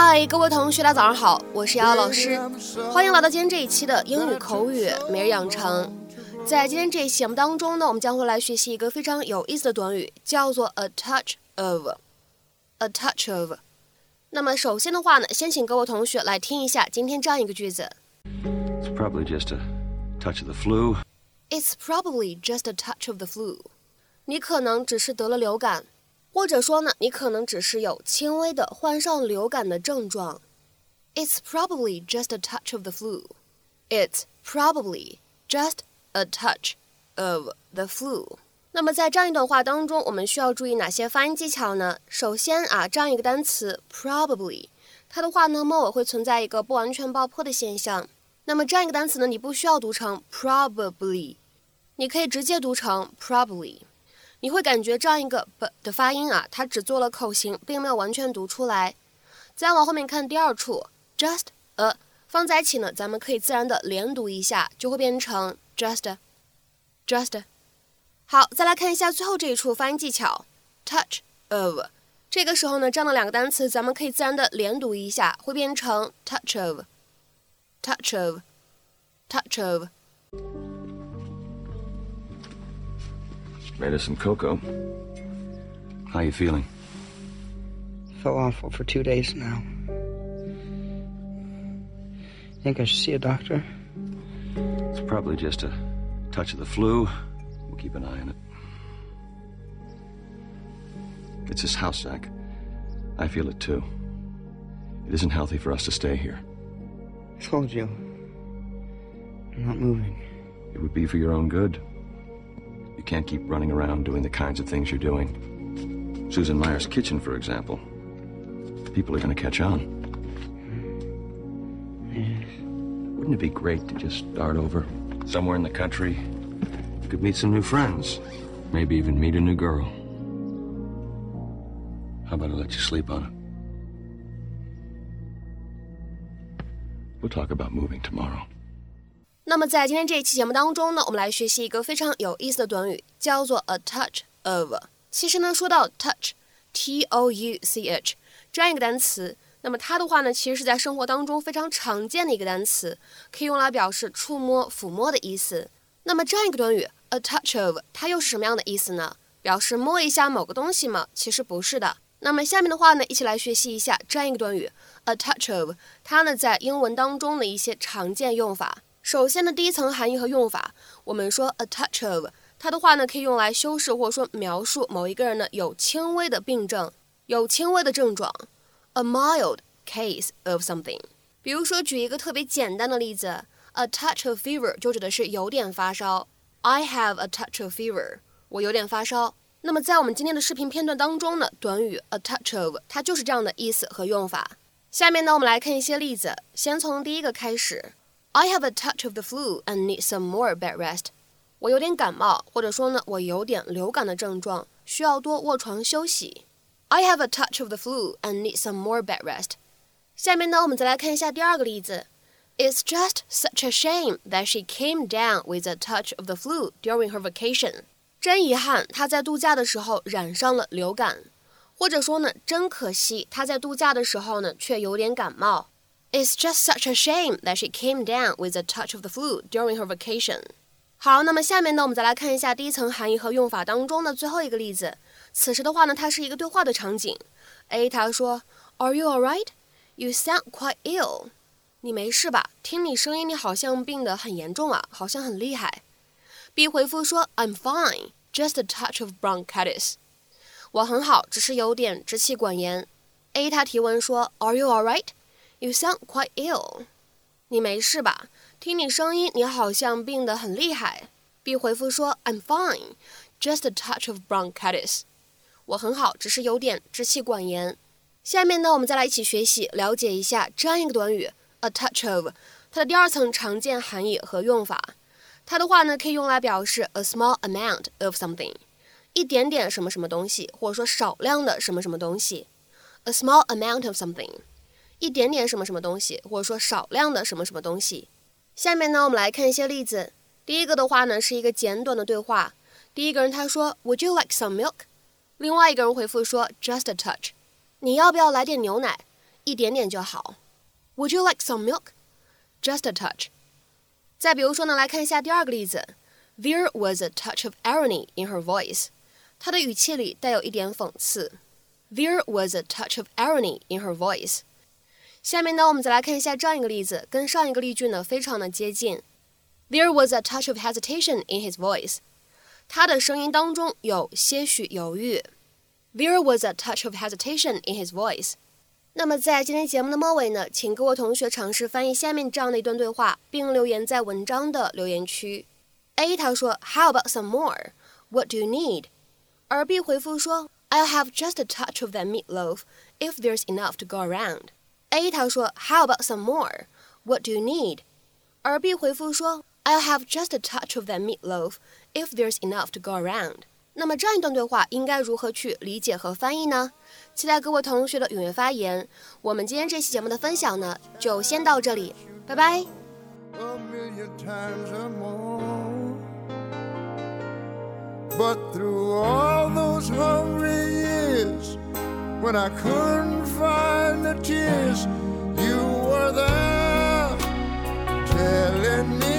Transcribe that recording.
嗨，各位同学，大家早上好，我是瑶瑶老师，欢迎来到今天这一期的英语口语每日养成。在今天这一期节目当中呢，我们将会来学习一个非常有意思的短语，叫做 a touch of。a touch of。那么首先的话呢，先请各位同学来听一下今天这样一个句子。It's probably just a touch of the flu. It's probably just a touch of the flu. 你可能只是得了流感。或者说呢，你可能只是有轻微的患上流感的症状。It's probably just a touch of the flu. It's probably just a touch of the flu. 那么在这样一段话当中，我们需要注意哪些发音技巧呢？首先啊，这样一个单词 probably，它的话呢，末尾会存在一个不完全爆破的现象。那么这样一个单词呢，你不需要读成 probably，你可以直接读成 probably。你会感觉这样一个 b 的发音啊，它只做了口型，并没有完全读出来。再往后面看第二处，just a 放在一起呢，咱们可以自然的连读一下，就会变成 just，just。好，再来看一下最后这一处发音技巧，touch of。这个时候呢，这样的两个单词，咱们可以自然的连读一下，会变成 touch of，touch of，touch of。Made us some cocoa. How you feeling? Feel awful for two days now. Think I should see a doctor? It's probably just a touch of the flu. We'll keep an eye on it. It's this house, Zach. I feel it too. It isn't healthy for us to stay here. I told you. I'm not moving. It would be for your own good. You can't keep running around doing the kinds of things you're doing. Susan Meyer's kitchen, for example. People are going to catch on. Yes. Wouldn't it be great to just start over? Somewhere in the country. You could meet some new friends. Maybe even meet a new girl. How about I let you sleep on it? We'll talk about moving tomorrow. 那么在今天这一期节目当中呢，我们来学习一个非常有意思的短语，叫做 a touch of。其实呢，说到 touch，t o u c h 这样一个单词，那么它的话呢，其实是在生活当中非常常见的一个单词，可以用来表示触摸、抚摸的意思。那么这样一个短语 a touch of，它又是什么样的意思呢？表示摸一下某个东西吗？其实不是的。那么下面的话呢，一起来学习一下这样一个短语 a touch of，它呢在英文当中的一些常见用法。首先的第一层含义和用法，我们说 a touch of，它的话呢可以用来修饰或者说描述某一个人呢有轻微的病症，有轻微的症状，a mild case of something。比如说举一个特别简单的例子，a touch of fever 就指的是有点发烧，I have a touch of fever，我有点发烧。那么在我们今天的视频片段当中呢，短语 a touch of 它就是这样的意思和用法。下面呢我们来看一些例子，先从第一个开始。I have a touch of the flu and need some more bed rest。我有点感冒，或者说呢，我有点流感的症状，需要多卧床休息。I have a touch of the flu and need some more bed rest。下面呢，我们再来看一下第二个例子。It's just such a shame that she came down with a touch of the flu during her vacation。真遗憾，她在度假的时候染上了流感。或者说呢，真可惜，她在度假的时候呢，却有点感冒。 It's just such a shame that she came down with a touch of the flu during her vacation. 好，那么下面呢，我们再来看一下第一层含义和用法当中的最后一个例子。此时的话呢，它是一个对话的场景。A 他说，Are you all right? You sound quite ill. 你没事吧？听你声音，你好像病得很严重啊，好像很厉害。B 回复说，I'm fine, just a touch of bronchitis. 我很好，只是有点支气管炎。A 他提问说，Are you all right? You sound quite ill. 你没事吧？听你声音，你好像病得很厉害。B 回复说：“I'm fine, just a touch of bronchitis。”我很好，只是有点支气管炎。下面呢，我们再来一起学习，了解一下这样一个短语 “a touch of”，它的第二层常见含义和用法。它的话呢，可以用来表示 a small amount of something，一点点什么什么东西，或者说少量的什么什么东西。a small amount of something。一点点什么什么东西，或者说少量的什么什么东西。下面呢，我们来看一些例子。第一个的话呢，是一个简短的对话。第一个人他说，Would you like some milk？另外一个人回复说，Just a touch。你要不要来点牛奶？一点点就好。Would you like some milk? Just a touch. 再比如说呢，来看一下第二个例子。There was a touch of irony in her voice. 她的语气里带有一点讽刺。There was a touch of irony in her voice. 下面呢，我们再来看一下这样一个例子，跟上一个例句呢非常的接近。There was a touch of hesitation in his voice. 他的声音当中有些许犹豫。There was a touch of hesitation in his voice. 那么在今天节目的末尾呢，请各位同学尝试翻译下面这样的一段对话，并留言在文章的留言区。A 他说，How about some more? What do you need? 而 B 回复说，I'll have just a touch of that meatloaf if there's enough to go around. A 他说，How about some more? What do you need? 而 B 回复说，I'll have just a touch of that meatloaf if there's enough to go around. 那么这样一段对话应该如何去理解和翻译呢？期待各位同学的踊跃发言。我们今天这期节目的分享呢，就先到这里，拜拜。But through all those hungry when I couldn't find the tears, you were there telling me.